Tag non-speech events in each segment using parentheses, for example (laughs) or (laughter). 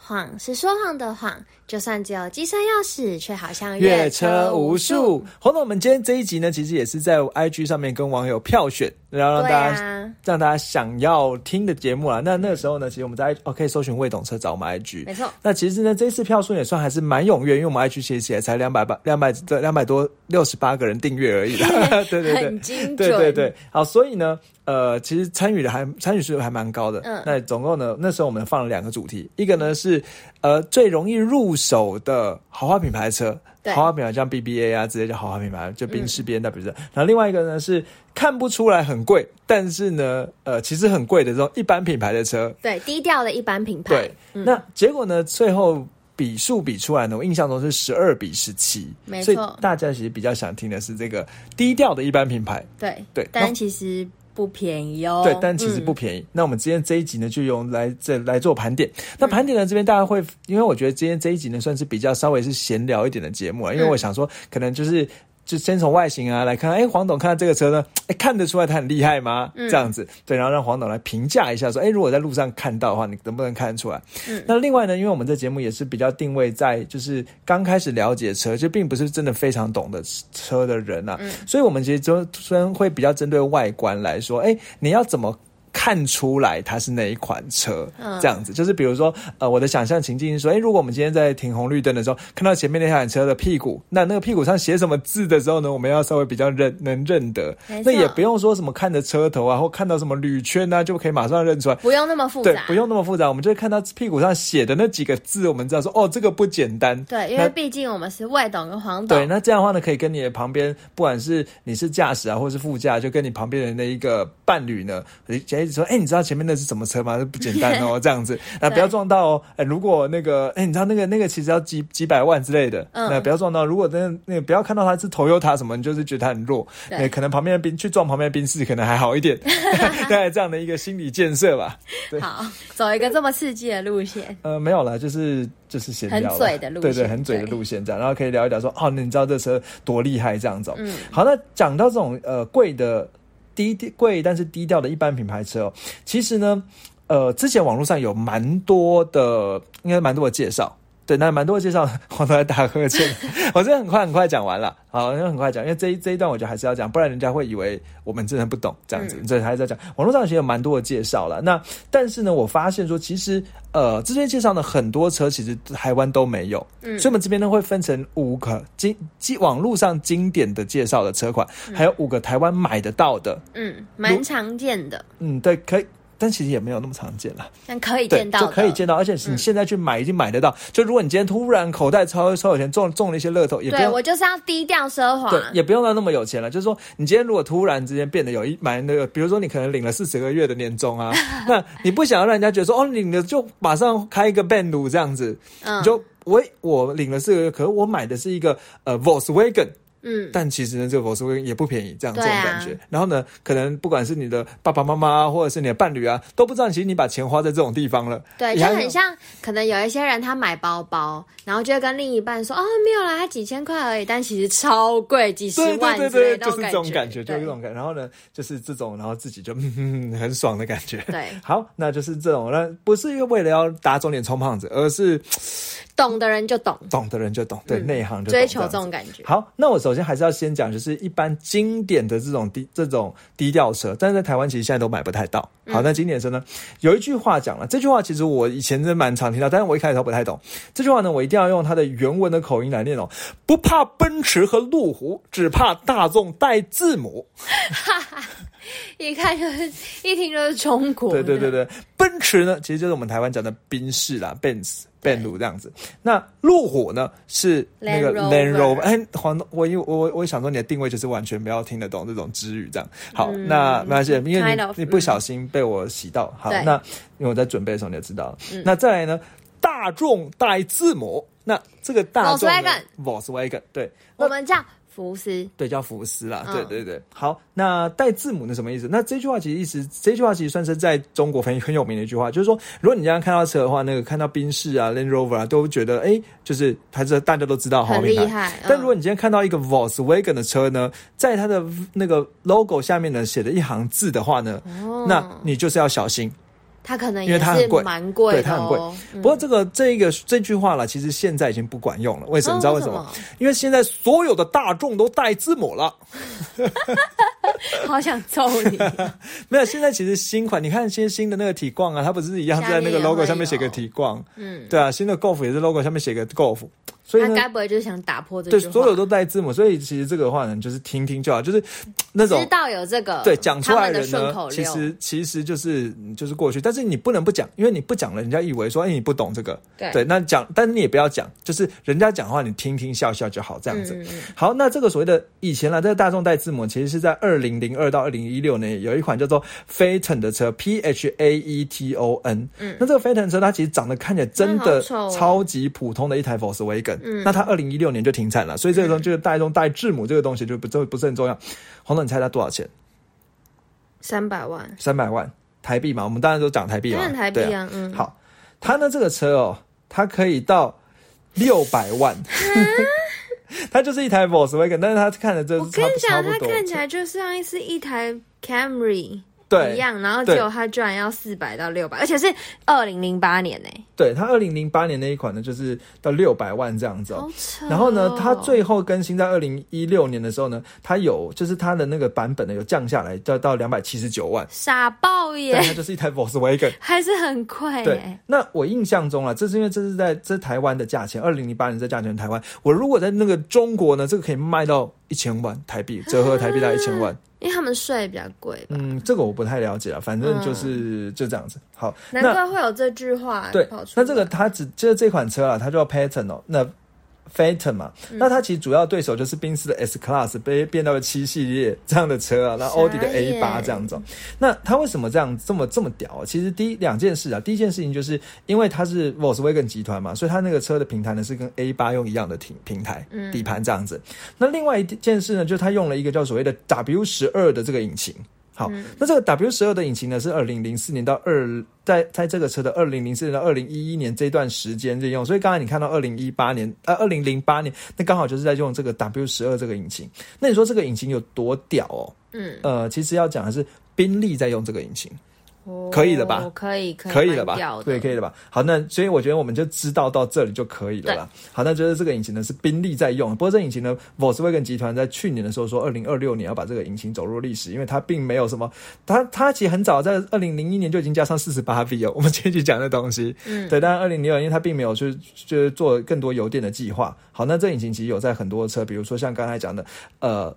谎是说谎的谎，就算只有机车钥匙，却好像越车无数。红总，我们今天这一集呢，其实也是在 IG 上面跟网友票选，然后让大家、啊，让大家想要听的节目啊。那那个时候呢，其实我们在哦可以搜寻未懂车找我们 IG，没错，那其实呢，这一次票数也算还是蛮踊跃，因为我们 IG 其实也才两百八、两百这两百多六十八个人订阅而已啦。(laughs) 对对对。很，精准，对对对，好，所以呢，呃，其实参与的还参与数还蛮高的。嗯。那总共呢，那时候我们放了两个主题，一个呢是呃最容易入手的豪华品牌车，对。豪华品牌像 BBA 啊，直接叫豪华品牌，就宾士、B N W 这。然后另外一个呢是看不出来很贵，但是呢，呃，其实很贵的这种一般品牌的车。对低调的一般品牌，对，那结果呢，最后。比数比出来呢，我印象中是十二比十七，所以没错大家其实比较想听的是这个低调的一般品牌，对对但其实不便宜哦，对，但其实嗯不便宜。那我们今天这一集呢，就用来这来做盘点。那盘点呢，这边大家会，因为我觉得今天这一集呢，算是比较稍微是闲聊一点的节目啊，因为我想说，可能就是。就先从外形啊来看，哎，黄董看到这个车呢，哎，看得出来他很厉害吗？这样子，对，然后让黄董来评价一下，说，哎，如果在路上看到的话，你能不能看得出来？嗯，那另外呢，因为我们这节目也是比较定位在就是刚开始了解车，就并不是真的非常懂得车的人啊，所以我们其实就虽然会比较针对外观来说，哎，你要怎么？看出来它是哪一款车，嗯。这样子。就是比如说，呃，我的想象情境是说，哎，如果我们今天在停红绿灯的时候，看到前面那台车的屁股，那那个屁股上写什么字的时候呢，我们要稍微比较认能认得，那也不用说什么看着车头啊，或看到什么铝圈啊，就可以马上认出来。不用那么复杂，，对不用那么复杂，我们就会看到屁股上写的那几个字，我们知道说，哦，这个不简单。对，因为毕竟我们是外董跟黄董，对，那这样的话呢，可以跟你的旁边，不管是你是驾驶啊，或是副驾，就跟你旁边的那一个伴侣呢，说，哎、你知道前面那是什么车吗？这不简单哦，(laughs) 这样子，那不要撞到哦。哎、如果那个，哎、你知道那个那个其实要几几百万之类的，嗯那不要撞到。如果那那个不要看到它是 Toyota 什么，你就是觉得它很弱，对那可能旁边的宾去撞旁边的宾士可能还好一点，(laughs) 大概这样的一个心理建设吧。对好，走一个这么刺激的路线，呃，没有啦，就是就是闲聊啦，很嘴的路线对对，很嘴的路线这样，然后可以聊一聊说，哦，你知道这车多厉害这样子、哦。嗯，好，那讲到这种呃贵的低贵但是低调的一般品牌车哦，其实呢，呃，之前网络上有蛮多的，应该蛮多的介绍。对，那蛮多的介绍，我都在打呵欠。(laughs) 我真的很快很快讲完了，好，那很快讲，因为这一这一段我觉得还是要讲，不然人家会以为我们真的不懂这样子。这、还是要讲，网络上其实有蛮多的介绍了。那但是呢，我发现说，其实呃，这些介绍呢，很多车其实台湾都没有，嗯，所以我们这边呢会分成五个经经网络上经典的介绍的车款，还有五个台湾买得到的，嗯，蛮常见的，嗯，对，可以。但其实也没有那么常见了，但可以对，见到，就可以见到，而且你现在去买已经买得到。就如果你今天突然口袋超超有钱，中中了一些乐透，也不用对我就是要低调奢华，对，也不用到那么有钱了。就是说，你今天如果突然之间变得有一买那个，比如说你可能领了四十个月的年终啊，(laughs) 那你不想要让人家觉得说，哦，领了就马上开一个 band 路这样子，嗯你就我我领了四个月，可是我买的是一个呃 Volkswagen。嗯，但其实呢，这个 Volkswagen 也不便宜，这样这种感觉。然后呢，可能不管是你的爸爸妈妈啊或者是你的伴侣啊，都不知道其实你把钱花在这种地方了。对，就很像，可能有一些人他买包包，然后就会跟另一半说，哦，没有啦，他几千块而已，但其实超贵，几十万对万对就是这种感感觉，就是这种感觉。然后呢，就是这种，然后自己就嗯很爽的感觉。对，好，那就是这种，那不是因为为了要打肿脸充胖子，而是懂的人就懂，懂的人就懂，对，内行就懂追求这种感觉。好，那我首先还是要先讲，就是一般经典的这种低这种低调车，但是在台湾其实现在都买不太到。好，那经典车呢，有一句话讲了，这句话其实我以前真的蛮常听到，但是我一开始都不太懂。这句话呢，我一定要用它的原文的口音来念哦，不怕奔驰和路虎，只怕大众带字母。哈 (laughs) 哈一看就是一听就是中国，对对对对，奔驰呢，其实就是我们台湾讲的宾士啦，Benz、Ben 路这样子。那路虎呢是那个 Land Rover 哎，黄，我因为我我想说你的定位就是完全不要听得懂这种知语这样。好，嗯那没关系，因为 kind 你 of，你不小心被我洗到。好，那因为我在准备的时候你就知道。了。那再来呢，大众带字母，那这个大众呢 Volkswagen Volkswagen 对，我们叫福斯，对，叫福斯啦，嗯对对对。好，那带字母是什么意思？那这句话其实意思，这句话其实算是在中国很很有名的一句话，就是说，如果你这样看到车的话，那个看到宾士啊、Land Rover 啊，都觉得哎，就是还是大家都知道好很品害。嗯但如果你今天看到一个 Volkswagen 的车呢，在它的那个 logo 下面呢写了一行字的话呢，哦那你就是要小心。它可能因为也是它很贵蛮贵、哦，对它很贵嗯不过这个这个这句话啦，其实现在已经不管用了。为什么？你知道为什么？哦因为现在所有的大众都带字母了。(laughs) 好想揍你！(laughs) 没有，现在其实新款，你看新新的那个体逛啊，它不是一样在那个 logo 上面写个有体逛，嗯，对啊，新的 Golf 也是 logo 上面写个 Golf，所以，他该不会就是想打破这对？所有都带字母，所以其实这个话呢，就是听听就好，就是那种知道有这个，对讲出来的人呢顺口，溜，其实其实就是就是过去，但是你不能不讲，因为你不讲了，人家以为说哎你不懂这个，对那讲，但是你也不要讲，就是人家讲话你听听笑笑就好，这样子。嗯嗯好，那这个所谓的以前呢，这个大众带字母，其实是在二零零二到二零一六年有一款叫做 Phaeton 的车，P H A E T O N。嗯，那这个 Phaeton 车它其实长得看起来真的超级普通的一台 Volkswagen。嗯，那它二零一六年就停产了，所以这个东西就是大众带字母这个东西就不就不是很重要。黄总，你猜它多少钱？三百万，三百万台币嘛？我们当然都讲台币嘛，台币对啊，嗯，好，它呢这个车哦，它可以到六百万。它 (laughs) 就是一台 Volkswagen，但是它看着这我跟你讲。它看起来就像是一台 Camry 对一样，然后对结果它居然要四百到六百，而且是二零零八年呢、对，它二零零八年那一款呢，就是到六百万这样子哦。然后呢，它最后更新在二零一六年的时候呢，它有就是它的那个版本呢有降下来，到到两百七十九万，傻爆耶但，它就是一台 Volkswagen。(laughs) 还是很贵对。，那我印象中啊，这是因为这是在这是台湾的价钱，二零零八年这价钱台湾，我如果在那个中国呢，这个可以卖到一千万台币，折合台币大概一千万。(laughs) 因为他们税比较贵吧，嗯，这个我不太了解了，反正就是、就这样子。好，难怪会有这句话对那这个它只就是这款车啊，它叫 Phaeton 哦，那嗯那它其实主要对手就是宾士的 S Class 被变到了七系列这样的车啊，那奥迪的 A 眼八这样子哦。那它为什么这样这么这么屌啊？其实第一两件事啊，第一件事情就是因为它是 Volkswagen 集团嘛，所以它那个车的平台呢是跟 A 八用一样的平平台嗯底盘这样子。那另外一件事呢，就是它用了一个叫所谓的 W 十二的这个引擎。好，嗯那这个 W 十二的引擎呢，是二零零四年到二在在这个车的二零零四年到二零一一年这段时间在用，所以刚才你看到二零一八年呃二零零八年，那刚好就是在用这个 W 十二这个引擎。那你说这个引擎有多屌哦？嗯，呃，其实要讲的是宾利在用这个引擎。哦可以了吧可以，可以，可以了吧对，可以了吧？好，那所以我觉得我们就知道到这里就可以了啦。好，那就是这个引擎呢是宾利在用，不过这引擎呢，Volkswagen 集团在去年的时候说，二零二六年要把这个引擎走入历史，因为它并没有什么，它它其实很早在二零零一年就已经加上四十八 V 了，我们前期讲的东西，嗯，对，但是二零零二因为它并没有去就是做更多油电的计划。好，那这引擎其实有在很多车，比如说像刚才讲的，呃。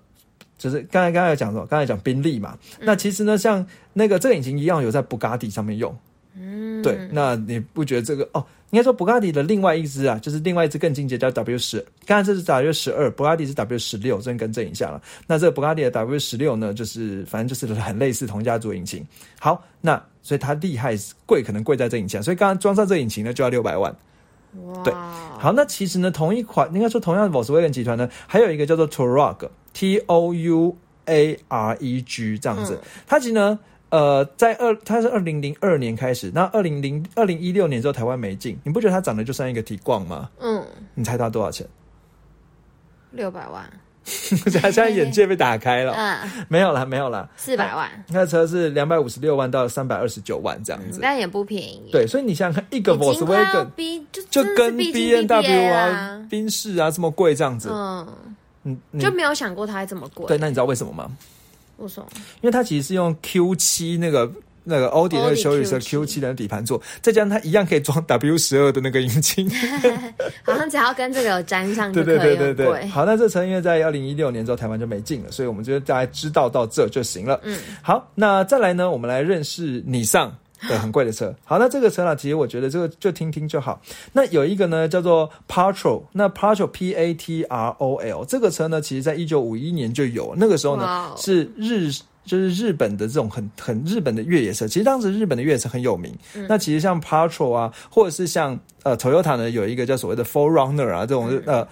就是刚才刚才有讲什么？刚才讲宾利嘛，那其实呢，像那个这个引擎一样有在布加迪上面用，嗯，对，那你不觉得这个哦？应该说布加迪的另外一支啊，就是另外一支更进阶叫 W 十，刚才这是 W 十二，布加迪是 W 十六，这边更正一下了。那这个布加迪的 W 十六呢，就是反正就是很类似同家族引擎。好，那所以它厉害贵，可能贵在这引擎啊，所以刚刚装上这引擎呢就要六百万。哇，对好，那其实呢，同一款应该说同样的 Volkswagen 集团呢，还有一个叫做 Touareg，T O U A R E G 这样子。它其实呢，呃，在二它是二零零二年开始，那二零零二零一六年之后台湾没进，你不觉得它长得就像一个提逛吗？嗯，你猜它多少钱？六百万，它 (laughs) 现在眼界被打开了，嗯，没有啦，没有啦，四百万，那车是两百五十六万到三百二十九万这样子。但也不便宜。对，所以你想想看，一个 Volkswagen 就就跟 B 近 N W 啊、宾士啊这么贵这样子，嗯，嗯，你就没有想过它还这么贵。对，那你知道为什么吗？为什么？因为它其实是用 Q 七那个那个奥迪那个修理车 Q Q7 七的底盘做，再加上它一样可以装 W 十二的那个引擎。(laughs) 好像只要跟这个有沾上就对对。对对对。好，那这车因为在二零一六年之后台湾就没进了，所以我们就大家知道到这就行了。嗯，好，那再来呢，我们来认识你上。对，很贵的车。好，那这个车呢，其实我觉得这个就听听就好。那有一个呢叫做 Patrol，那 Patrol P A T R O L 这个车呢，其实在一九五一年就有，那个时候呢是日。就是日本的这种很很日本的越野车，其实当时日本的越野车很有名。嗯那其实像 Patrol 啊，或者是像呃 Toyota 呢，有一个叫所谓的 Forerunner 啊这种、嗯呃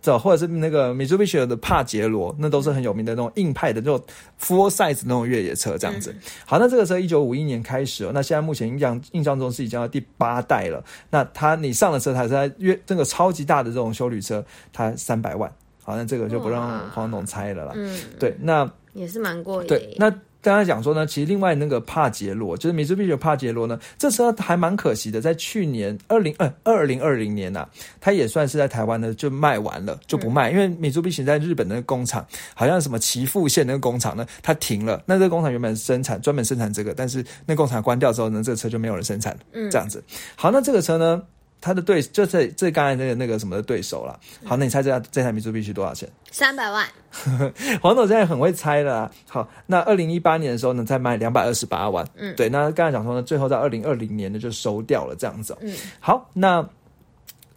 这或者是那个 Mitsubishi 的帕杰罗，那都是很有名的那种硬派的那种 full size 那种越野车这样子。好，那这个车一九五一年开始，那现在目前印象印象中是已经到第八代了。那它你上了车，它是在越这个超级大的这种修旅车，它三百万。好，那这个就不让黄总猜了啦。嗯，对，那也是蛮过瘾。对，那。刚才讲说呢，其实另外那个帕杰罗，就是米兹比的帕杰罗呢，这车还蛮可惜的，在去年二零二二零二零年呐，它也算是在台湾呢就卖完了，就不卖，因为米兹比在日本的工厂，好像什么岐阜县那个工厂呢，它停了。那这个工厂原本生产专门生产这个，但是那工厂关掉之后呢，这个车就没有人生产了。嗯，这样子。好，那这个车呢？他的对，就是这刚才那个那个什么的对手了。好，那你猜这台这台米珠必须多少钱？三百万。(laughs) 黄总现在很会猜了。好，那二零一八年的时候呢，再卖两百二十八万。嗯，对。那刚才讲说呢，最后在二零二零年呢就收掉了这样子。嗯，好，那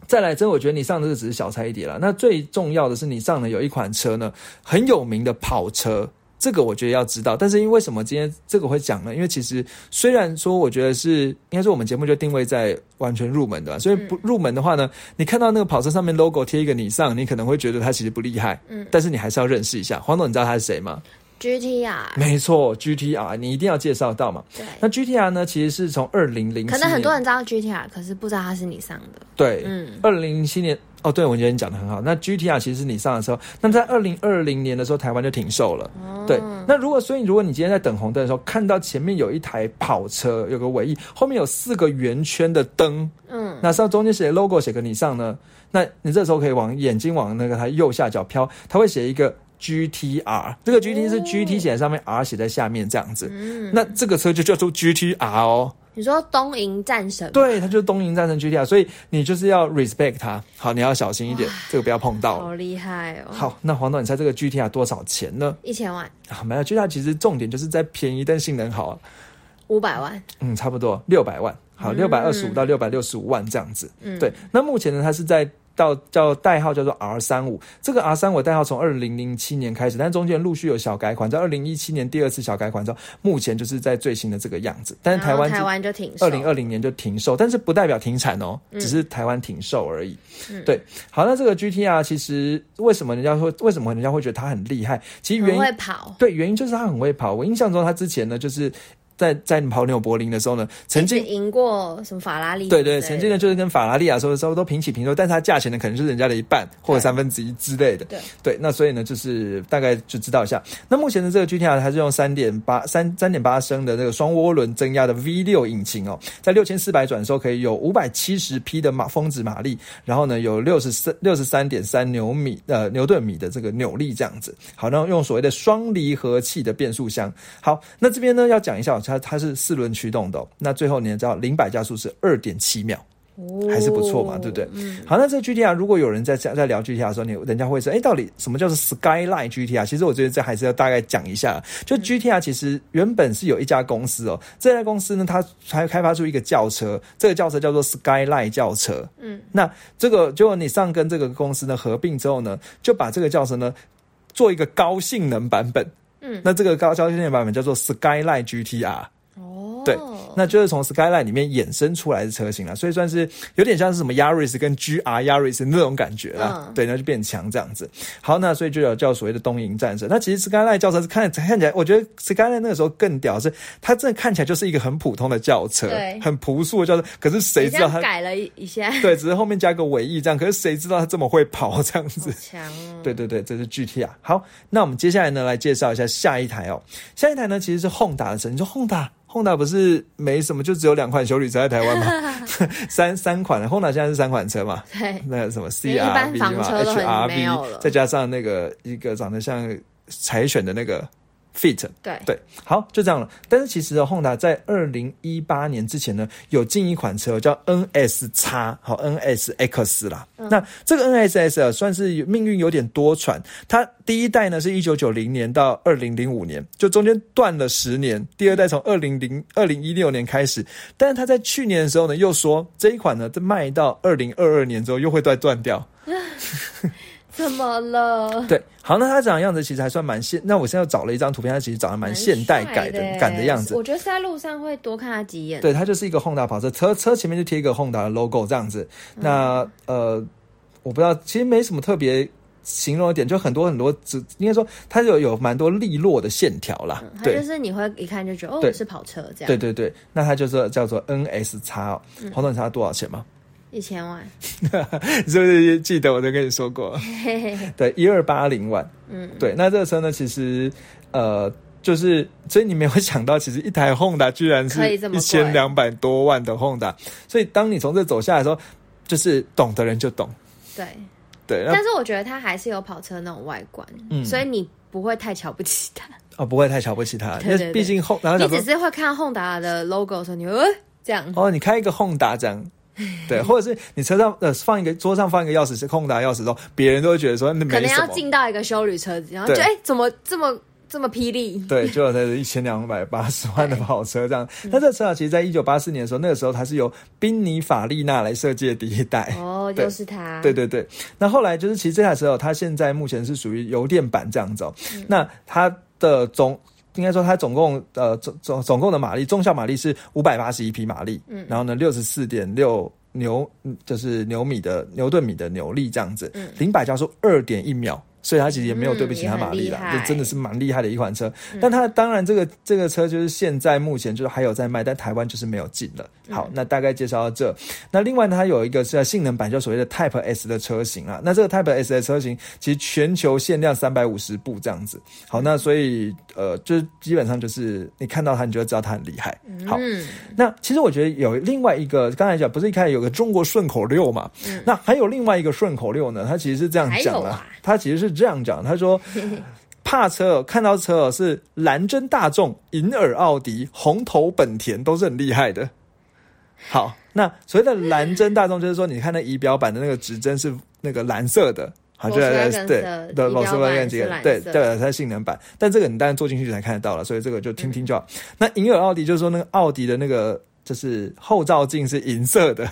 再来，真我觉得你上的这只是小菜一碟了。那最重要的是，你上的有一款车呢，很有名的跑车。这个我觉得要知道，但是因为什么今天这个会讲呢？因为其实虽然说我觉得是应该说我们节目就定位在完全入门的，所以不入门的话呢，你看到那个跑车上面 logo 贴一个你上，你可能会觉得它其实不厉害，嗯，但是你还是要认识一下。黄总，你知道他是谁吗？G T R，没错，G T R，你一定要介绍到嘛。对，那 G T R 呢，其实是从二零零，可能很多人知道 G T R，可是不知道它是你上的。对，嗯，二零零七年，哦，对，我觉得你讲的很好。那 G T R 其实是你上的时候，那在二零二零年的时候，台湾就停售了。对，那如果所以如果你今天在等红灯的时候，看到前面有一台跑车，有个尾翼，后面有四个圆圈的灯，嗯，那上中间写 logo 写个你上呢，那你这时候可以往眼睛往那个它右下角飘，它会写一个。G T R 这个 G T 是 G T 写在上面，R 写在下面这样子。嗯，那这个车就叫做 G T R 哦。你说东瀛战神？对，他就是东瀛战神 G T R，所以你就是要 respect 他。好，你要小心一点，这个不要碰到。好厉害哦！好，那黄总，你猜这个 G T R 多少钱呢？一千万。啊，没有，G T R 其实重点就是在便宜，但性能好。五百万。嗯，差不多六百万。好，六百二十五到六百六十五万这样子。嗯，对。那目前呢，它是在。到叫代号叫做 R 三五，这个 R 三五代号从二零零七年开始，但中间陆续有小改款，在二零一七年第二次小改款之后，目前就是在最新的这个样子。但是台湾台湾就停，二零二零年就停售，但是不代表停产哦，只是台湾停售而已。对，好，那这个 GTR 其实为什么人家说为什么人家会觉得它很厉害？其实原因会跑，对，原因就是它很会跑。我印象中它之前呢就是。在在跑纽柏林的时候呢，曾经赢过什么法拉利？对对，曾经呢就是跟法拉利啊，说差不多平起平坐，但是它价钱呢可能是人家的一半或者三分之一之类的。对对，那所以呢就是大概就知道一下。那目前的这个 GTR 它是用三点八三三点八升的这个双涡轮增压的 V 六引擎哦，在六千四百转的时候可以有五百七十匹的马峰值马力，然后呢有六十三六十三点三牛米呃牛顿米的这个扭力这样子。好，然后用所谓的双离合器的变速箱。好，那这边呢要讲一下。它它是四轮驱动的，那最后你知道零百加速是二点七秒，还是不错嘛，对不对？好，那这 GTR 如果有人在在聊 GTR 的时候，你人家会说，哎，到底什么叫做 Skyline GTR？其实我觉得这还是要大概讲一下。就 GTR 其实原本是有一家公司哦，这家公司呢，它才开发出一个轿车，这个轿车叫做 Skyline 轿车。嗯，那这个结果你上跟这个公司呢合并之后呢，就把这个轿车呢做一个高性能版本。嗯，那这个高高性能版本叫做 Skyline GTR。哦，对。那就是从 Skyline 里面衍生出来的车型了，所以算是有点像是什么 Yaris 跟 GR Yaris 那种感觉啦。对，那就变强这样子。好，那所以就有叫所谓的东瀛战神。那其实 Skyline 轿车是看看起来，我觉得 Skyline 那个时候更屌，是它真的看起来就是一个很普通的轿车，很朴素的轿车。可是谁知道它改了一下？(laughs) 对，只是后面加个尾翼这样。可是谁知道它这么会跑这样子？强哦！对对对，这是 GT 啊。好，那我们接下来呢来介绍一下下一台哦。下一台呢其实是 Honda 的车。你说不是没什么，就只有两款修旅车在台湾吗？(laughs) 三三款，Honda 现在是三款车嘛？对，那个什么 CRV 嘛，HRV，再加上那个一个长得像柴犬的那个。Fit 对对好就这样了，但是其实哦，Honda 在二零一八年之前呢，有进一款车叫 NSX 好 NS X 啦。那这个 NSS 啊，算是命运有点多舛。它第一代呢是一九九零年到二零零五年，就中间断了十年。第二代从二零零二零一六年开始，但是它在去年的时候呢，又说这一款呢，在卖到二零二二年之后又会再断掉。(laughs) 怎么了？对，好，那他长的样子其实还算蛮现。那我现在找了一张图片，他其实长得蛮现代感的感的样子。我觉得在路上会多看他几眼。对，他就是一个 Honda 跑车，车车前面就贴一个 Honda 的 logo 这样子。那呃，我不知道，其实没什么特别形容的点，就很多很多，只应该说它有有蛮多利落的线条啦。它对就是你会一看就觉得哦是跑车这样，对，对对，那它就是叫做 NS 叉哦。黄总，你知道多少钱吗？一千万，(laughs) 是不是记得我都跟你说过？对，一二八零万。嗯，对，那这个车呢，其实呃，就是所以你没有想到，其实一台 Honda 居然是一千两百多万的 Honda，所以当你从这走下来的时候，就是懂的人就懂。对。对，但是我觉得它还是有跑车那种外观，嗯所以你不会太瞧不起它。哦不会太瞧不起它，因对对为毕竟后然后你只是会看 Honda 的 logo 的时候，你会呃这样。哦，你开一个 Honda 这样。(laughs) 对，或者是你车上呃放一个桌上放一个钥匙是 Honda 钥匙的时候，别人都会觉得说那可能要。进到一个修旅车子，然后就对哎、怎么这么这么霹雳？对，就有那一千两百八十万的跑车这样。嗯那这车啊，其实在一九八四年的时候，那个时候它是由宾尼法利纳来设计的第一代。哦，对就是它。对对对，那后来就是其实这台车哦，它现在目前是属于油电版这样子哦。嗯那它的总应该说它总共呃总总总共的马力，中效马力是五百八十一匹马力，嗯，然后呢六十四点六牛嗯就是牛米的牛顿米的扭力这样子，嗯，零百加速二点一秒。所以它其实也没有对不起它马力啦，嗯也很厉害就真的是蛮厉害的一款车。但它当然这个这个车就是现在目前就是还有在卖，但台湾就是没有进了。好，那大概介绍到这。那另外呢，它有一个是性能版，就所谓的 Type S 的车型啊。那这个 Type S 的车型其实全球限量三百五十部这样子。好，那所以呃，就是基本上就是你看到它，你就会知道它很厉害。好，嗯，那其实我觉得有另外一个，刚才讲不是一开始有个中国顺口溜嘛？那还有另外一个顺口溜呢，它其实是这样讲的，啊它其实是这样讲，他说。怕车哦，看到车哦是蓝针大众、银耳奥迪、红头本田都是很厉害的。好，那所谓的蓝针大众就是说，你看那仪表板的那个指针是那个蓝色的，好，就 Volkswagen 对的对仪表板 Volkswagen 几个对对，它是性能版，但这个你当然坐进去才看得到了，所以这个就听听就好。那银耳奥迪就是说那个奥迪的那个就是后照镜是银色的，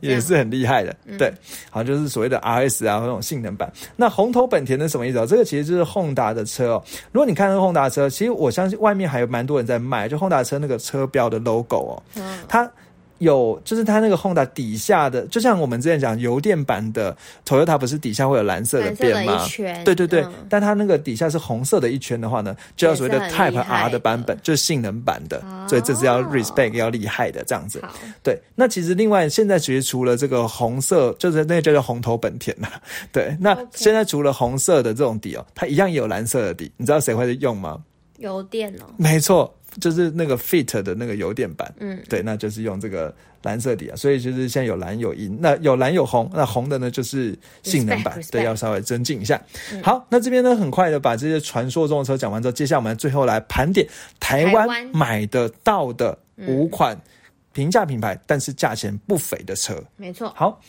也是很厉害的，对，好，就是所谓的 RS 啊，那种性能版。那红头本田的什么意思哦？这个其实就是 Honda 的车哦。如果你看那个 Honda 车，其实我相信外面还有蛮多人在卖，就 Honda 车那个车标的 logo 哦，嗯它。有，就是它那个 Honda 底下的，就像我们之前讲油电版的 Toyota 不是底下会有蓝色的边吗？对对对，嗯。但它那个底下是红色的一圈的话呢，就要所谓的 Type R 的版本，就是性能版的，哦。所以这是要 respect 要厉害的这样子。好，对，那其实另外现在其实除了这个红色，就是那个叫做红头本田呐、(laughs) 对，那现在除了红色的这种底哦，它一样也有蓝色的底，你知道谁会用吗？油电哦，没错，就是那个 Fit 的那个油电版。嗯，对，那就是用这个蓝色底啊，所以就是现在有蓝有银，那有蓝有红，那红的呢就是性能版对，要稍微增进一下。好，那这边呢很快的把这些传说中的车讲完之后，接下来我们最后来盘点台湾台湾买得到的五款平价品牌，但是价钱不菲的车。没错，好。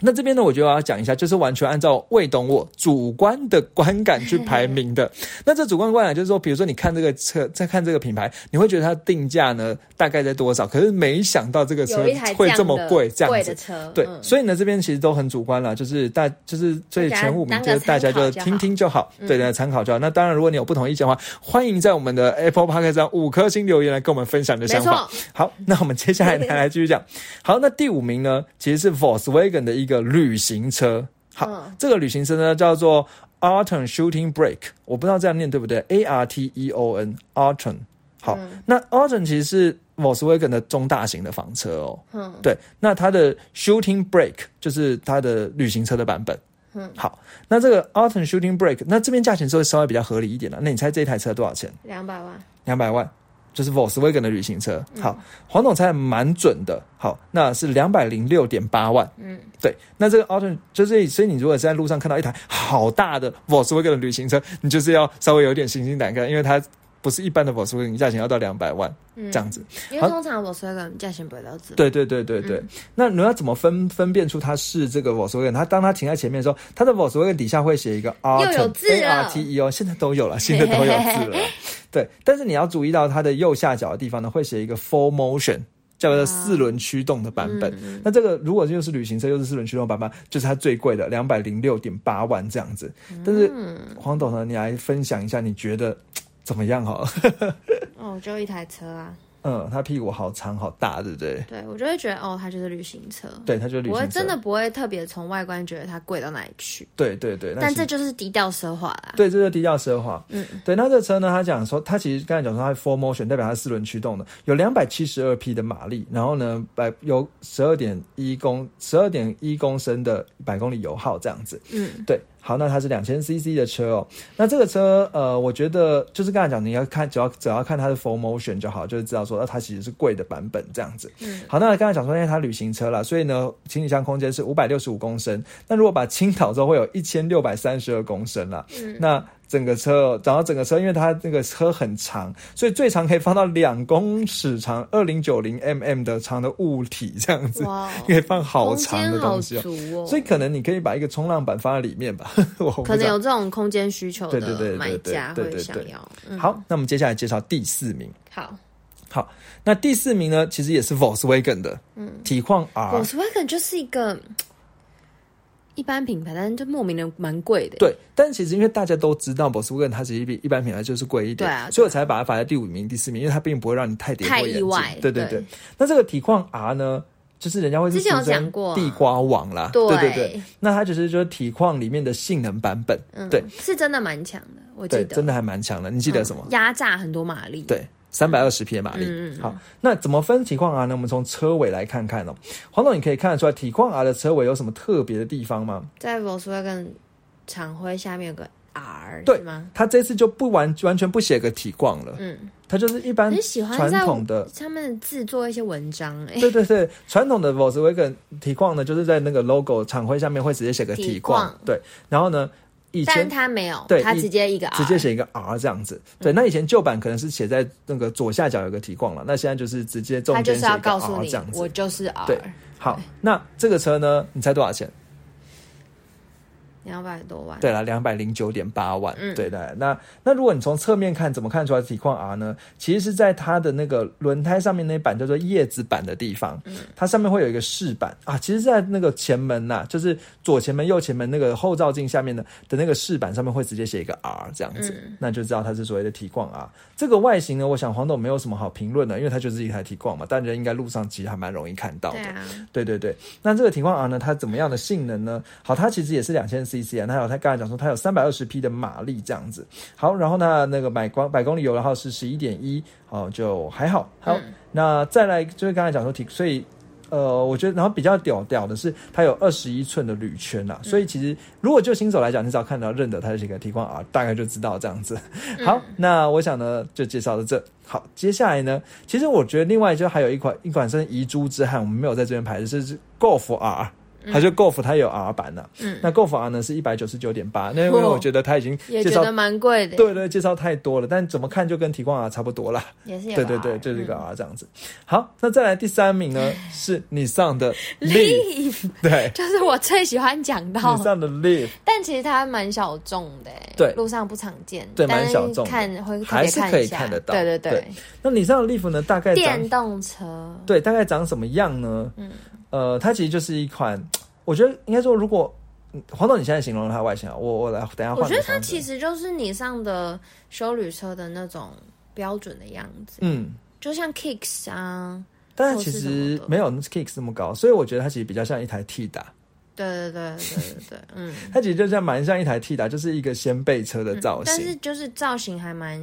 那这边呢，我就要讲一下，就是完全按照未懂我主观的观感去排名的。(laughs) 那这主观观感就是说，比如说你看这个车，再看这个品牌，你会觉得它定价呢大概在多少？可是没想到这个车会这么贵，这样子贵的。车，对，嗯所以呢，这边其实都很主观了，就是大，就是所以前五名就是大家就听听就好，对对，参考就好。那当然，如果你有不同意见的话，欢迎在我们的 Apple Podcast 上五颗星留言来跟我们分享你的想法。，好，那我们接下来来 (laughs) 来继续讲。好，那第五名呢，其实是 Volkswagen 的一个旅行车。好，嗯这个旅行车呢叫做 Arton Shooting Brake，我不知道这样念对不对？A R T E O N Arton。好，那 Arton 其实是 Volkswagen 的中大型的房车哦。嗯，对，那它的 Shooting Brake 就是它的旅行车的版本。嗯，好，那这个 Arton Shooting Brake，那这边价钱是会稍微比较合理一点了。那你猜这一台车多少钱？两百万，两百万，就是 Volkswagen 的旅行车。好，黄总猜的蛮准的。好，那是两百零六点八万。嗯，对。那这个 Auto 就是，所以你如果在路上看到一台好大的 Volkswagen 的旅行车，你就是要稍微有点心惊胆战，因为它不是一般的 Volkswagen，价钱要到两百万、这样子。因为通常 Volkswagen 价钱不会到这，对对对对对。那你要怎么分分辨出它是这个 Volkswagen？它当它停在前面的时候，它的 Volkswagen 底下会写一个 R 又有字 A 了 R T E O，，现在都有了，现在都有字了。对，但是你要注意到它的右下角的地方呢，会写一个 Full Motion。叫做四轮驱动的版本，那这个如果又是旅行车又是四轮驱动版本，就是它最贵的两百零六点八万这样子。但是黄董呢，你来分享一下，你觉得嘖怎么样哈？(laughs) 哦，就一台车啊，嗯，它屁股好长好大，对不对？对我就会觉得哦，它就是旅行车。对，它就是旅行车。我会真的不会特别从外观觉得它贵到哪里去。对对对，但这就是低调奢华啦。对，这就是低调奢华。嗯，对。那这车呢？他讲说，他其实刚才讲说，它 Four Motion 代表它四轮驱动的，有两百七十二匹的马力，然后呢，百有十二点一公十二点一公升的百公里油耗这样子。嗯，对。好，那它是两千 CC 的车哦。那这个车，呃，我觉得就是刚才讲，你要看，只要只要看它的 Full Motion 就好，就是知道说，那它其实是贵的版本这样子。嗯。好，那刚才讲说，因为它旅行车了，所以呢，行李箱空间是五百六十五公升。那如果把倾倒之后，会有一千六百三十二公升了。嗯。那整个车，然后整个车，因为它那个车很长，所以最长可以放到两公尺长，二零九零 mm 的长的物体这样子，可以放好长的东西哦。所以可能你可以把一个冲浪板放在里面吧。(laughs) 可能有这种空间需求的买家会想要。好，那我们接下来介绍第四名。好，好，那第四名呢，其实也是 Volkswagen 的，嗯，体况 R。Volkswagen 就是一个。一般品牌，但是就莫名的蛮贵的。对，但其实因为大家都知道 b o s w a g e n 它其实比一般品牌就是贵一点，对啊，所以我才把它摆在第五名、第四名，因为它并不会让你太跌太意外。对对对。那这个体况 R 呢，就是人家会之前有讲过地瓜网啦，对对对。那它就是说体况里面的性能版本，嗯对，是真的蛮强的，我记得真的还蛮强的。你记得什么？压榨很多马力，对。三百二十匹马力，好，那怎么分体况 R 呢？我们从车尾来看看哦。黄总，你可以看得出来体况 R 的车尾有什么特别的地方吗？在 Volkswagen 厂徽下面有个 R，对吗？他这次就不完完全不写个体况了，嗯，他就是一般传统的上面字做一些文章，哎，对对对，传统的 Volkswagen 体况呢，就是在那个 logo 厂徽下面会直接写个体况，对，然后呢。以前他没有，对，他直接一个 R，直接写一个 R 这样子。对，那以前旧版可能是写在那个左下角有个提框了，那现在就是直接中间写一个 R 这样子。我就是 R。对，好，那这个车呢？你猜多少钱？两百多万，对了，两百零九点八万，嗯，对的。那那如果你从侧面看，怎么看出来体况 R 呢？其实是在它的那个轮胎上面那板叫做叶子板的地方，嗯，它上面会有一个饰板啊。其实，在那个前门呐，就是左前门、右前门那个后照镜下面的的那个饰板上面会直接写一个 R 这样子，那就知道它是所谓的体况 R。这个外形呢，我想黄董没有什么好评论的，因为它就是一台体况嘛，大家应该路上其实还蛮容易看到的。对对对，那这个体况 R 呢，它怎么样的性能呢？好，它其实也是两千 CC 啊，它有他刚才讲说它有三百二十匹的马力这样子。好，然后呢，那个百公百公里油的话是十一点一，哦，就还好。好，那再来就是刚才讲说提，所以。呃，我觉得，然后比较屌屌的是，它有二十一寸的铝圈呐，所以其实如果就新手来讲，你只要看到认得它是一个提光啊，大概就知道这样子。好，那我想呢，就介绍到这。好，接下来呢，其实我觉得另外就还有一款一款是遗珠之憾，我们没有在这边排的是 Golf R。它就 Golf，它有 R 版的，嗯，那 Golf R 呢是一百九十九点八，那因为我觉得它已经也觉得蛮贵的，对对，介绍太多了，但怎么看就跟提光 R 差不多啦，也是有对对对，就是一个 R 这样子。好，那再来第三名呢是你上的 (laughs) Leaf，对，就是我最喜欢讲到。你上的 Leaf，(laughs) 但其实它蛮小众的，对，路上不常见，对，蛮小众，看会还是可以看得到，对对对。那你上的 Leaf 呢？大概电动车，对，大概长什么样呢？嗯，呃，它其实就是一款。(tsk) 我觉得应该说，如果黄总你现在形容它外形，我我来等下。我觉得它其实就是你上的修旅车的那种标准的样子，嗯，就像 Kicks 啊，但是其实没有 Kicks 这么高，所以我觉得它其实比较像一台 T 打。对对对对对对，嗯，(laughs) 它其实就像蛮像一台 T 打，就是一个掀背车的造型，但是就是造型还蛮。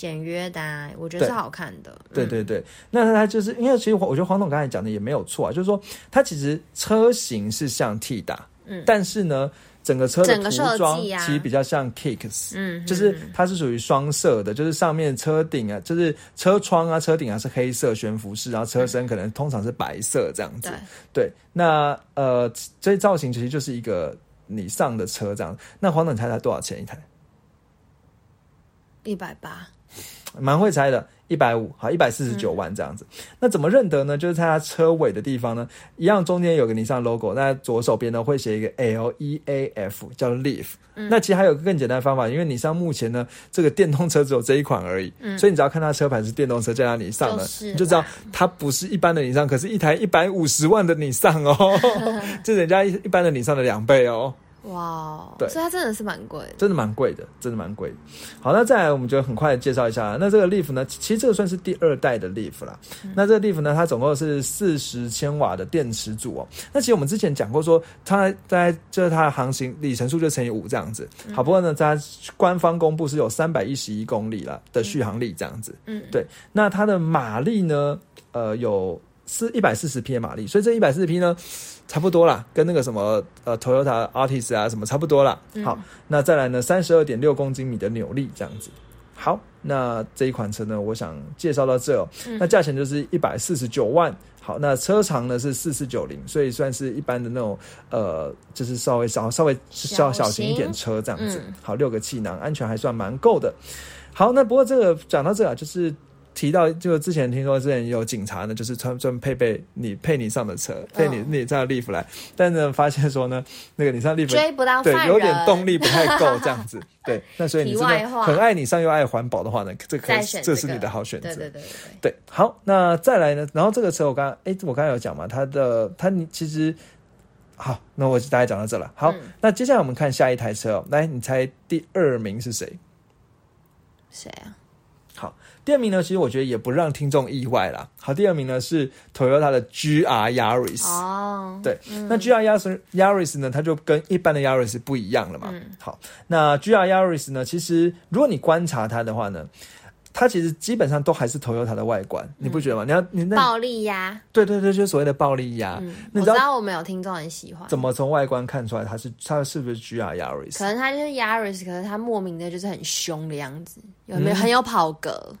简约的，我觉得是好看的。对对对，那它就是因为其实我觉得黄总刚才讲的也没有错啊，就是说它其实车型是像 T 打，嗯，但是呢，整个车的涂装其实比较像 Kicks，嗯，就是它是属于双色的，就是上面车顶啊，就是车窗啊、车顶啊是黑色悬浮式，然后车身可能通常是白色这样子。对，那呃，这造型其实就是一个你上的车这样。那黄总猜它多少钱一台？一百八。蛮会猜的，一百五，好，一百四十九万这样子。那怎么认得呢？就是在它车尾的地方呢，一样中间有个尼桑 logo，那左手边呢会写一个 L E A F，叫 Leaf。那其实还有个更简单的方法，因为尼桑目前呢这个电动车只有这一款而已，所以你只要看它车牌是电动车，叫它尼桑的，你就知道它不是一般的尼桑，可是一台一百五十万的尼桑哦，(laughs) 这人家一一般的尼桑的两倍哦。哇，对，所以它真的是蛮贵，真的蛮贵的，真的蛮贵。好，那再来，我们就很快介绍一下。那这个 Leaf 呢，其实这个算是第二代的 Leaf 啦。那这个 Leaf 呢，它总共是四十千瓦的电池组哦。那其实我们之前讲过，说它在就是它的航行里程数就乘以五这样子。好，不过呢，在官方公布是有三百一十一公里了的续航力这样子。嗯，对。那它的马力呢，呃，有四一百四十匹的马力，所以这一百四十匹呢。差不多啦，跟那个什么呃，Toyota Artis 啊什么差不多啦。好，那再来呢，三十二点六公斤米的扭力这样子。好，那这一款车呢，我想介绍到这哦。那价钱就是一百四十九万。好，那车长呢是四四九零，所以算是一般的那种呃，就是稍微小稍微小小型一点车这样子。好，六个气囊，安全还算蛮够的。好，那不过这个讲到这啊，就是。提到就之前听说之前有警察呢，就是专专门配备你配你上的车，配你你上 Leaf 来，但是发现说呢，那个你上 Leaf 追不到，对，有点动力不太够这样子，(laughs) 对，那所以你真的很爱你上又爱环保的话呢，这可以这是你的好选择，对对对对，好，那再来呢，然后这个车我刚哎我刚才有讲嘛，它的它你其实好，那我大概讲到这了，好，那接下来我们看下一台车，来你猜第二名是谁？谁啊？好。第二名呢，其实我觉得也不让听众意外啦。好，第二名呢是 Toyota 的 GR Yaris。哦，对，那 GR Yaris Yaris 呢，它就跟一般的 Yaris 不一样了嘛。好，那 GR Yaris 呢，其实如果你观察它的话呢，它其实基本上都还是 Toyota 的外观，你不觉得吗？你要你那暴力呀？对对对，就是所谓的暴力呀。我知道我们有听众很喜欢。怎么从外观看出来它是它是不是 GR Yaris？可能它就是 Yaris，可是它莫名的就是很凶的样子，有没有很有跑格？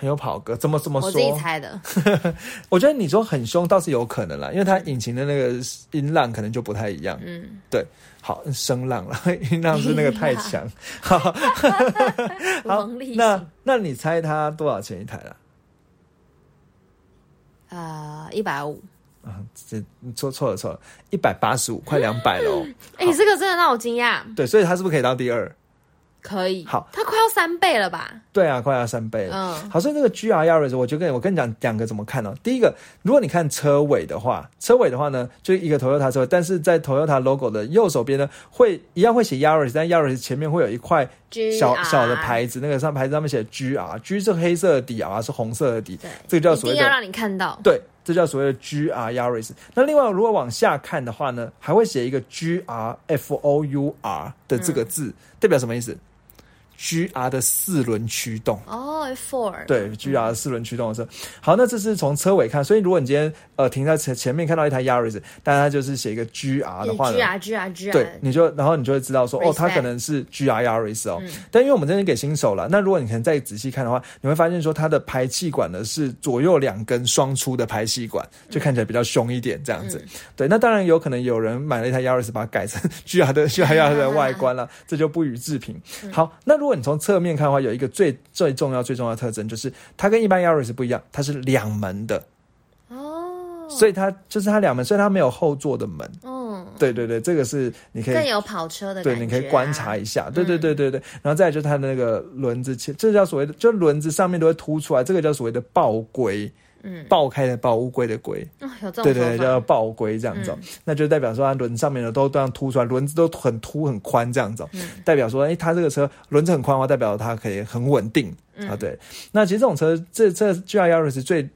很有跑格，怎么怎么说？我自己猜的。(laughs) 我觉得你说很凶倒是有可能啦，因为它引擎的那个音浪可能就不太一样。嗯，对，好声浪了，(laughs) 音浪是那个太强。(laughs) 好，好，那那你猜它多少钱一台了？啊，一百五。啊，这错错了错了，一百八十五，快两百了。哎，这个真的让我惊讶。对，所以它是不是可以当第二？可以，好，它快要三倍了吧？对啊，快要三倍了。嗯，好，所以这个 GR Yaris，我就跟我跟你讲两个怎么看哦？第一个，如果你看车尾的话，车尾的话呢，就一个 Toyota 车尾，但是在 Toyota logo 的右手边呢，会一样会写 Yaris，但 Yaris 前面会有一块小小的牌子，那个上牌子上面写 GR，G 是黑色的底啊是红色的底，这个叫所谓的要让你看到，对，这叫所谓的 GR Yaris。那另外，如果往下看的话呢，还会写一个 GR Four 的这个字，代表什么意思？G R 的四轮驱动哦，Four 对，G R 的四轮驱动的车。好，那这是从车尾看，所以如果你今天呃停在前前面看到一台 Yaris，但它就是写一个 G R 的话，G R G R G R，对，你就然后你就会知道说哦，它可能是 G R Yaris 哦。但因为我们这边给新手了，那如果你可能再仔细看的话，你会发现说它的排气管呢是左右两根双出的排气管，就看起来比较凶一点这样子。对，那当然有可能有人买了一台 Yaris，把它改成 G R 的 G R Yaris 的外观了，这就不予置评。好，那如果你从侧面看的话，有一个最最重要最重要的特征，就是它跟一般 Yaris 不一样，它是两门的哦，所以它就是它两门，所以它没有后座的门。嗯，对对对，这个是你可以更有跑车的，对，你可以观察一下。对对对对对，然后再就是它的那个轮子，这叫所谓的，就轮子上面都会凸出来，这个叫所谓的爆龟。嗯，爆开的爆，乌龟的龟，对对对，叫爆龟这样子，那就代表说它轮上面的都这样凸出来，轮子都很凸很宽这样子，代表说，哎，它这个车轮子很宽的话，代表它可以很稳定。啊。对，那其实这种车，这这 G R Yaris 最。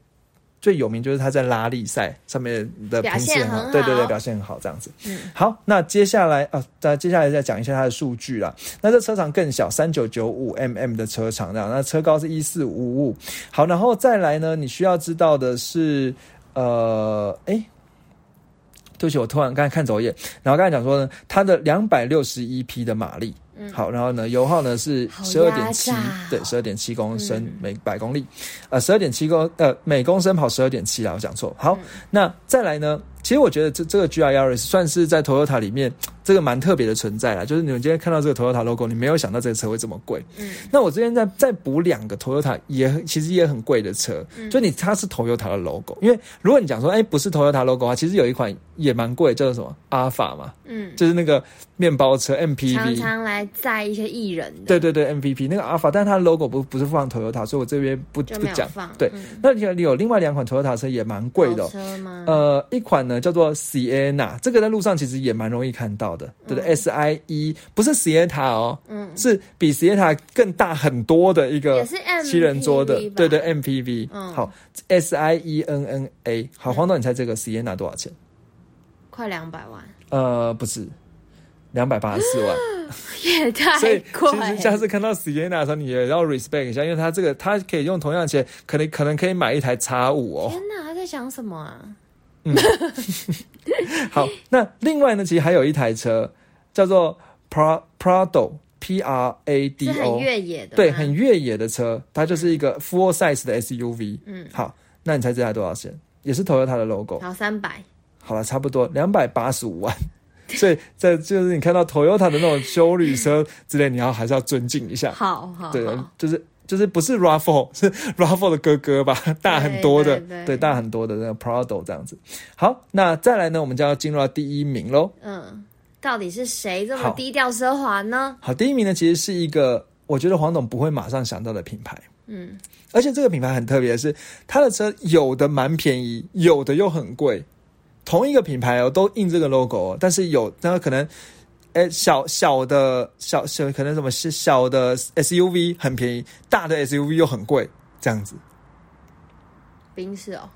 最有名就是他在拉力赛上面的表现很好，对对对，表现很好，这样子。嗯，好，那接下来啊，那接下来再讲一下它的数据啦。那这车长更小，三九九五 mm 的车长这样，那车高是一四五五。好，然后再来呢，你需要知道的是，呃，哎，对不起，我突然刚才看走眼，然后刚才讲说呢，它的两百六十一匹的马力。好，然后呢，油耗呢是十二点七，对，十二点七公升每百公里，呃，十二点七公呃每公升跑十二点七啦，我讲错。好，那再来呢？其实我觉得这这个 G R Yaris 算是在 Toyota 里面 (tsk) 这个蛮特别的存在啦，就是你们今天看到这个 Toyota logo，你没有想到这个车会这么贵。嗯，那我之前在再补两个 Toyota 也其实也很贵的车，就你它是 Toyota 的 logo，因为如果你讲说哎不是 Toyota logo 的话，其实有一款也蛮贵，叫做什么阿尔法嘛，嗯，就是那个面包车 M P V，常常来载一些艺人的。对对对，M V P 那个阿尔法，但是它的 logo 不不是放 Toyota，所以我这边不不讲。放对，那你有另外两款 Toyota 车也蛮贵的，车吗？呃，一款呢。呢叫做 Sienna，这个在路上其实也蛮容易看到的，对不对？S I E 不是 Sienna 哦，嗯，是比 Sienna 更大很多的一个七人桌的，对对，MPV。好，S I E N N A，好，黄总，你猜这个 Sienna 多少钱？快两百万。呃，不是，两百八十四万，也太所以其实下次看到 Sienna 的时候，你也要 respect 一下，因为它这个它可以用同样钱，可能可能可以买一台叉五哦。天哪，他在想什么啊？嗯，(laughs) 好，那另外呢，其实还有一台车叫做 Prado P R A D O，很越野的，对，很越野的车，它就是一个 full size 的 S U V。嗯，好，那你猜这台多少钱？也是 Toyota 的 logo，好，三百，好了，差不多两百八十五万。(laughs) 所以在就是你看到 Toyota 的那种修旅车之类，你要还是要尊敬一下。好好，对，就是。就是不是 Raffle (laughs) 是 Raffle 的哥哥吧？大很多的，对，大很多的那个 Prado 这样子。好，那再来呢，我们就要进入到第一名喽。嗯，到底是谁这么低调奢华呢？好，第一名呢，其实是一个我觉得黄董不会马上想到的品牌。嗯，而且这个品牌很特别，是它的车有的蛮便宜，有的又很贵。同一个品牌哦，都印这个 logo，但是有那可能。哎，小小的小小可能什么是小的 SUV 很便宜，大的 SUV 又很贵，这样子。宾士哦，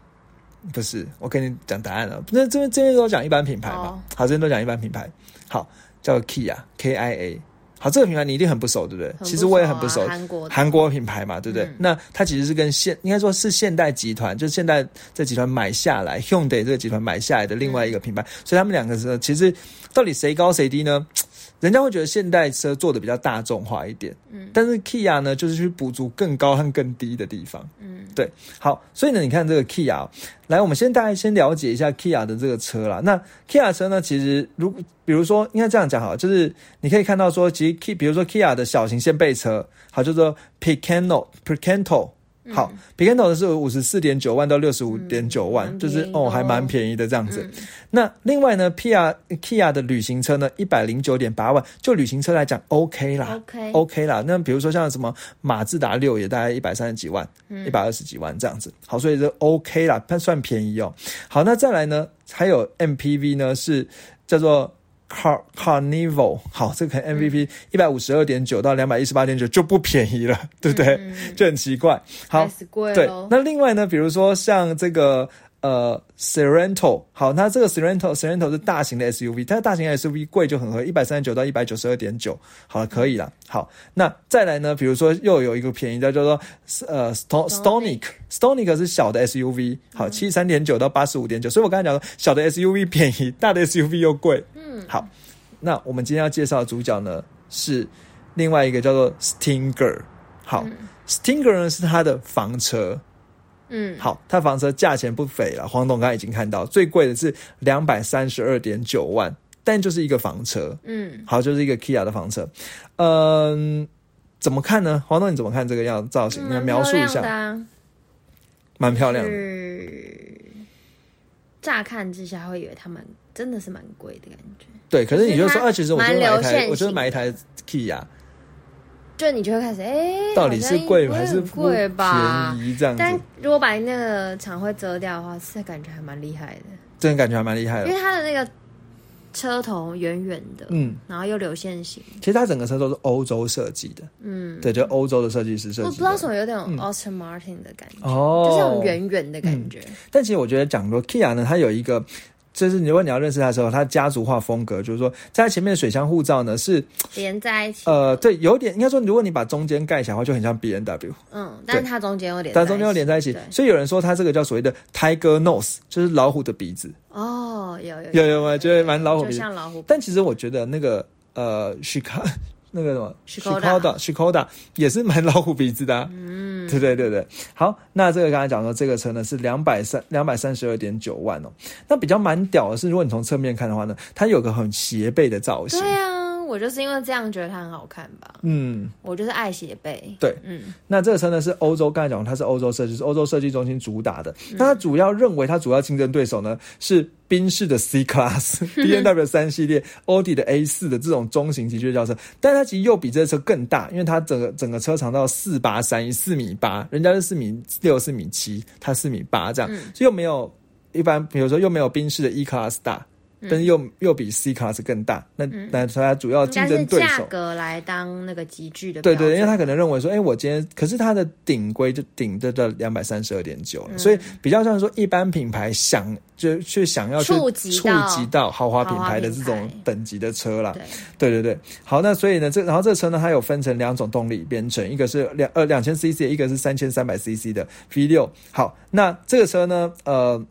不是，我跟你讲答案了。那这边这边都讲一般品牌嘛，好，这边都讲一般品牌，好，叫 Kia，K I A。好，这个品牌你一定很不熟，对不对？其实我也很不熟，韩国韩国品牌嘛，对不对？那它其实是跟现应该说是现代集团，就是现代这集团买下来，Hyundai 这个集团买下来的另外一个品牌，所以他们两个是其实到底谁高谁低呢？人家会觉得现代车做的比较大众化一点，嗯，但是 Kia 呢，就是去补足更高和更低的地方，嗯，对，好，所以呢，你看这个 Kia，来，我们先大概先了解一下 Kia 的这个车啦。那 Kia 车呢，其实如比如说应该这样讲好，就是你可以看到说，其实 K，比如说 Kia 的小型掀背车，好，叫做 Picanto，Picanto。好，Picanto 的是五十四点九万到六十五点九万，就是哦，还蛮便宜的这样子。那另外呢，Kia Kia 的旅行车呢，一百零九点八万，就旅行车来讲，OK 啦，OK OK 啦。那比如说像什么马自达六，也大概一百三十几万，一百二十几万这样子。好，所以就 OK 啦，它算便宜哦。好，那再来呢，还有 MPV 呢，是叫做。Car Carnival 好，这个 MVP 一百五十二点九到两百一十八点九就不便宜了，对不对？就很奇怪。好，对。那另外呢，比如说像这个。呃，Sorento，好，那这个 Sorento，Sorento 是大型的 SUV，它大型 SUV 贵就很合，一百三十九到一百九十二点九，好了，可以了。好，那再来呢？比如说又有一个便宜的，叫做呃，Stonic，Stonic 是小的 SUV，好，七十三点九到八十五点九。所以我刚才讲说，小的 SUV 便宜，(laughs) 大的 SUV 又贵。嗯，好，那我们今天要介绍的主角呢是另外一个叫做 Stinger，好，Stinger 呢是它的房车。嗯，好，它房车价钱不菲了。黄董刚刚已经看到，最贵的是两百三十二点九万，但就是一个房车。嗯，好，就是一个 Kia 的房车。嗯，怎么看呢？黄董你怎么看这个样造型？你描述一下。蛮漂亮的。乍看之下会以为他们真的是蛮贵的感觉。对，可是你就说啊，其实我觉得买一台，我觉得买一台 Kia。就你就会开始哎，到底是贵还是贵吧？便宜这样子。但如果把那个厂徽遮掉的话，是感觉还蛮厉害的。真的感觉还蛮厉害的，因为它的那个车头圆圆的，嗯，然后又流线型。其实它整个车都是欧洲设计的，嗯，对，就欧洲的设计师设计。我不知道什么有点 Austin Martin 的感觉，哦，就是那种圆圆的感觉。但其实我觉得讲说 Kia 呢，它有一个。就是如果你要认识他的时候，他家族化风格就是说，在他前面的水箱护罩呢是连在一起。呃，对，有点应该说，如果你把中间盖起来的话，就很像 B N W。嗯，但是它中间有点，但中间又连在一起，所以有人说它这个叫所谓的 Tiger Nose，就是老虎的鼻子。哦，有有有有吗？觉得蛮老虎鼻，像老虎。但其实我觉得那个呃，许卡。那个什么，Skoda，Skoda 也是蛮老虎鼻子的，嗯，对对对对。好，那这个刚才讲说，这个车呢是两百三两百三十二点九万哦。那比较蛮屌的是，如果你从侧面看的话呢，它有个很斜背的造型。对啊，我就是因为这样觉得它很好看吧。嗯，我就是爱斜背。对，嗯。那这个车呢是欧洲，刚才讲它是欧洲设计，是欧洲设计中心主打的。那它主要认为它主要竞争对手呢是。宾士的 C Class、(laughs) B N W 三系列、奥迪的 A 四的这种中型级轿车，但它其实又比这车更大，因为它整个整个车长到四八三一四米八，人家是四米六四米七，它四米八这样，所以又没有一般比如说又没有宾士的 E Class 大。但是又又比 C class 更大，那那它主要竞争对手。价格来当那个集聚的对对，因为他可能认为说，哎，我今天可是它的顶规就顶着到两百三十二点九了，所以比较像说一般品牌想就去想要去触及到豪华品牌的这种等级的车啦。对。对对，好，那所以呢，这然后这个车呢，它有分成两种动力编程，一个是两呃两千 CC，一个是三千三百 CC 的 V 六。好，那这个车呢，呃。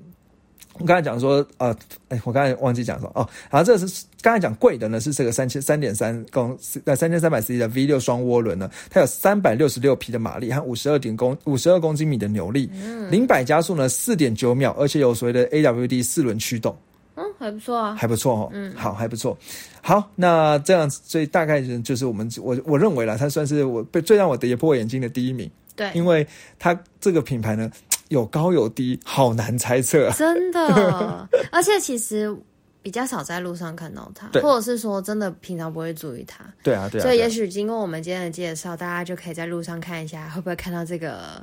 我刚才讲说，呃，哎，我刚才忘记讲说，哦，然后这是刚才讲贵的呢，是这个三千三点三公呃三千三百 cc 的 V 六双涡轮呢，它有三百六十六匹的马力和五十二点公五十二公斤米的扭力，零百加速呢四点九秒，而且有所谓的 AWD 四轮驱动，嗯，还不错啊，还不错哦，嗯，好，还不错，好，那这样所以大概就是我们我我认为了，它算是我被最让我跌破眼镜的第一名，对，因为它这个品牌呢。有高有低，好难猜测。(laughs) 真的，(laughs) 而且其实比较少在路上看到它，或者是说真的平常不会注意它。对啊，对啊。所以也许经过我们今天的介绍，大家就可以在路上看一下，会不会看到这个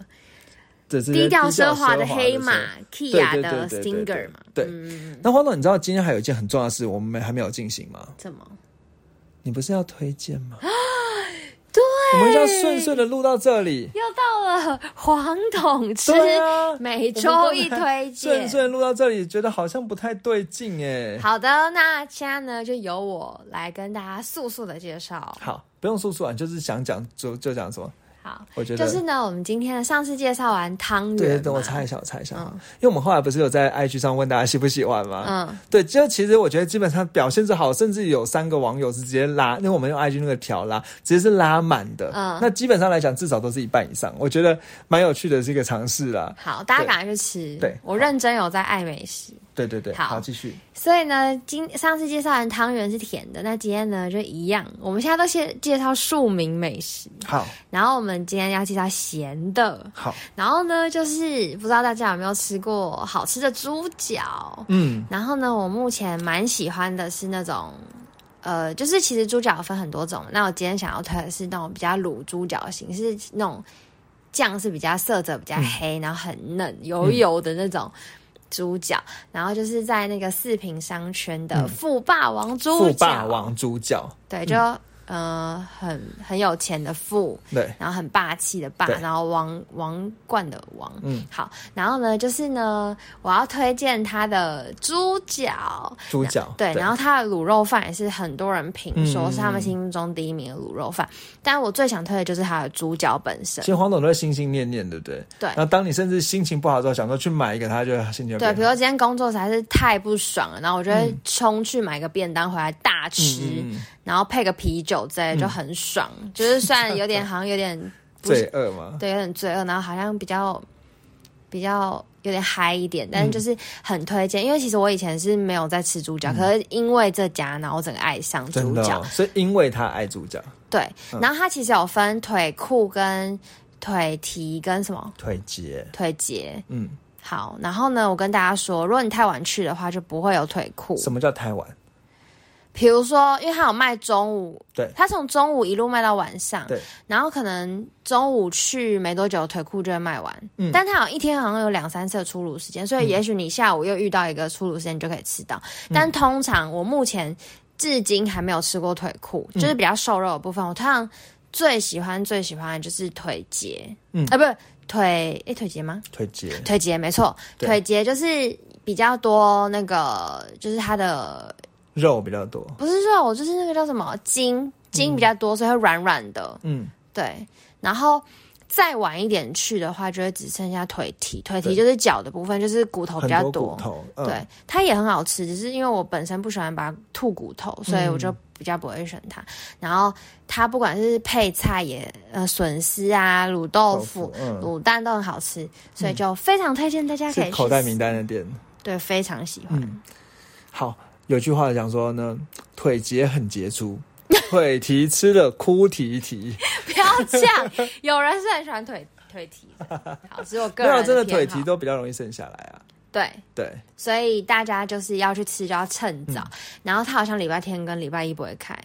低调奢华的黑马 Kia 的 Stinger 嘛？对。那黄总，你知道今天还有一件很重要的事，我们没还没有进行吗？怎么？你不是要推荐吗？(gasps) (laughs) 对，我们要顺顺的录到这里，又到了黄董吃每周一推荐，顺顺录到这里，觉得好像不太对劲哎。好的，那现在呢，就由我来跟大家速速的介绍。好，不用速速啊，就是想讲就就讲什么。好，我觉得就是呢。我们今天上次介绍完汤圆，对，等我猜一下，我猜一下。嗯，因为我们后来不是有在 IG 上问大家喜不喜欢吗？嗯，对，就其实我觉得基本上表现是好，甚至有三个网友是直接拉，因为我们用 IG 那个条拉，直接是拉满的。嗯，那基本上来讲，至少都是一半以上。我觉得蛮有趣的，是一个尝试啦。好，大家赶快去吃。对，我认真有在爱美食。对对对，好，继续。所以呢，今上次介绍完汤圆是甜的，那今天呢就一样。我们现在都先介绍庶民美食，好。然后我们今天要介绍咸的，好。然后呢，就是不知道大家有没有吃过好吃的猪脚，嗯。然后呢，我目前蛮喜欢的是那种，呃，就是其实猪脚分很多种。那我今天想要推的是那种比较卤猪脚型，是那种酱是比较色泽比较黑，然后很嫩油油的那种。猪脚，然后就是在那个四平商圈的富霸王猪脚，富霸王猪脚，对，就。呃，很很有钱的富，对，然后很霸气的霸，然后王王冠的王，嗯，好，然后呢，就是呢，我要推荐他的猪脚，猪脚，对，然后他的卤肉饭也是很多人评说是他们心目中第一名的卤肉饭，但我最想推的就是他的猪脚本身。其实黄总都会心心念念，对不对？对。那当你甚至心情不好的时候，想说去买一个，他就心情对，比如说今天工作实在是太不爽了，然后我就会冲去买个便当回来大吃。然后配个啤酒之类就很爽，就是算有点 (laughs) 好像有点罪恶嘛，对，有点罪恶。然后好像比较比较有点嗨一点，但是就是很推荐。因为其实我以前是没有在吃猪脚，可是因为这家，然后我整个爱上猪脚，所以因为他爱猪脚。对，然后它其实有分腿裤跟腿蹄跟什么腿节，腿节。嗯，好。然后呢，我跟大家说，如果你太晚去的话，就不会有腿裤。什么叫太晚？比如说，因为他有卖中午，对，他从中午一路卖到晚上，对，然后可能中午去没多久，腿裤就会卖完，嗯，但他好像一天好像有两三次出炉时间，所以也许你下午又遇到一个出炉时间，你就可以吃到。但通常我目前至今还没有吃过腿裤，就是比较瘦肉的部分。我通常最喜欢最喜欢的就是腿节，嗯，啊，不是腿，诶，腿节吗？腿节，腿节没错，腿节就是比较多那个，就是它的。肉比较多，不是肉，就是那个叫什么筋，筋比较多，所以会软软的。嗯，对。然后再晚一点去的话，就会只剩下腿蹄，腿蹄就是脚的部分，就是骨头比较多。骨头，对，它也很好吃，只是因为我本身不喜欢把它吐骨头，所以我就比较不会选它。然后它不管是配菜也呃笋丝啊、卤豆腐、卤蛋都很好吃，所以就非常推荐大家可以口袋名单的店。对，非常喜欢。好。有句话讲说呢，腿节很杰出，(laughs) 腿蹄吃了哭啼啼。(laughs) 不要这样，有人是很喜欢腿 (laughs) 腿蹄的，好，只有个人。没有真的腿蹄都比较容易剩下来啊。对对，所以大家就是要去吃就要趁早。然后他好像礼拜天跟礼拜一不会开，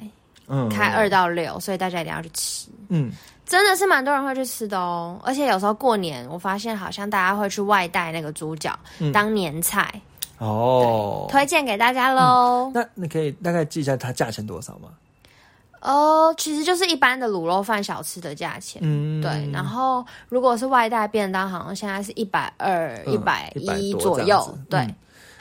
嗯，开二到六，所以大家一定要去吃。嗯，真的是蛮多人会去吃的哦。而且有时候过年，我发现好像大家会去外带那个猪脚当年菜哦，推荐给大家喽。那你可以大概记一下它价钱多少吗？哦，其实就是一般的卤肉饭小吃的价钱，嗯，对。然后如果是外带便当，好像现在是一百二、一百一左右，对。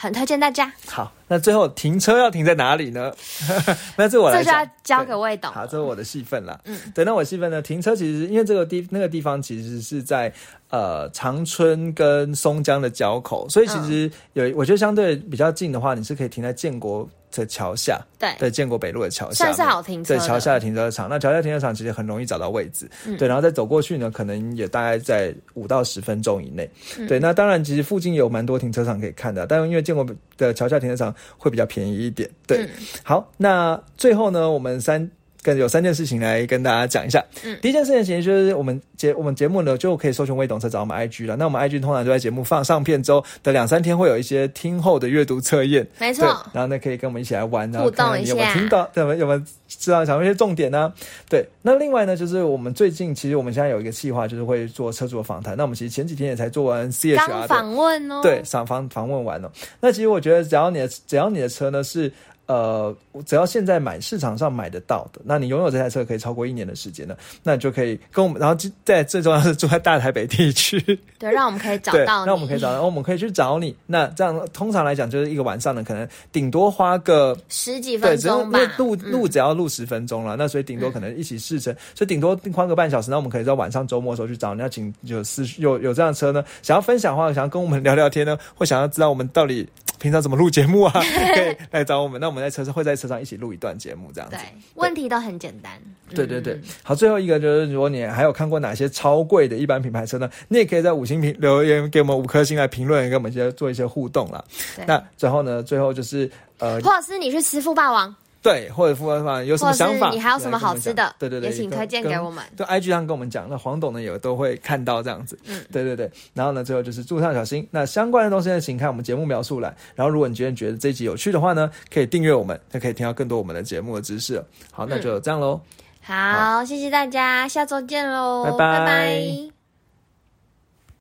很推荐大家。好，那最后停车要停在哪里呢？(laughs) 那这我来，这就要交给魏董。好，这是我的戏份啦。嗯，对，那我戏份呢？停车其实因为这个地那个地方其实是在呃长春跟松江的交口，所以其实有我觉得相对比较近的话，你是可以停在建国。在桥下，对，在建国北路的桥下，算是好停车。对，桥下的停车场，那桥下停车场其实很容易找到位置，对，然后再走过去呢，可能也大概在五到十分钟以内。对，那当然，其实附近有蛮多停车场可以看的，但因为建国的桥下停车场会比较便宜一点。对，好，那最后呢，我们三。跟有三件事情来跟大家讲一下。嗯，第一件事情其实就是我们节我们节目呢就可以搜寻未懂车找我们 IG 了。那我们 IG 通常就在节目放上片之后的两三天会有一些听后的阅读测验，没错。然后呢可以跟我们一起来玩，互动一下，有没有听到？有没有有没有知道讲一些重点呢？对。那另外呢就是我们最近其实我们现在有一个计划，就是会做车主的访谈。那我们其实前几天也才做完 CHR 访问哦，对，访访访问完了。那其实我觉得只要你的只要你的车呢是。呃，只要现在买市场上买得到的，那你拥有这台车可以超过一年的时间呢，那你就可以跟我们，然后在最重要是住在大台北地区 (laughs) (laughs) 对，让我们可以找到，让我们可以找到，我们可以去找你。那这样通常来讲，就是一个晚上呢，可能顶多花个十几分钟吧，路路只要路十分钟了，那所以顶多可能一起试乘，所以顶多花个半小时。那我们可以在晚上周末的时候去找你，要请有私有有这辆车呢，想要分享的话，想要跟我们聊聊天呢，或想要知道我们到底。平常怎么录节目啊？(laughs) 可以来找我们。那我们在车上会在车上一起录一段节目，这样子。对，问题都很简单。对对对，好，最后一个就是，如果你还有看过哪些超贵的一般品牌车呢？你也可以在五星评留言给我们五颗星来评论，跟我们一些做一些互动啦。那最后呢？最后就是呃，或者是你去吃富霸王。对，或者富方法有什么想法？你还有什么好吃的？对对对，也请推荐给我们。就 IG 上跟我们讲，那黄董呢也都会看到这样子。嗯，对对对。然后呢，最后就是祝上小心。那相关的东西呢，请看我们节目描述栏。然后，如果你今天觉得这集有趣的话呢，可以订阅我们，就可以听到更多我们的节目的知识。好，那就这样喽。好，谢谢大家，下周见喽，拜拜。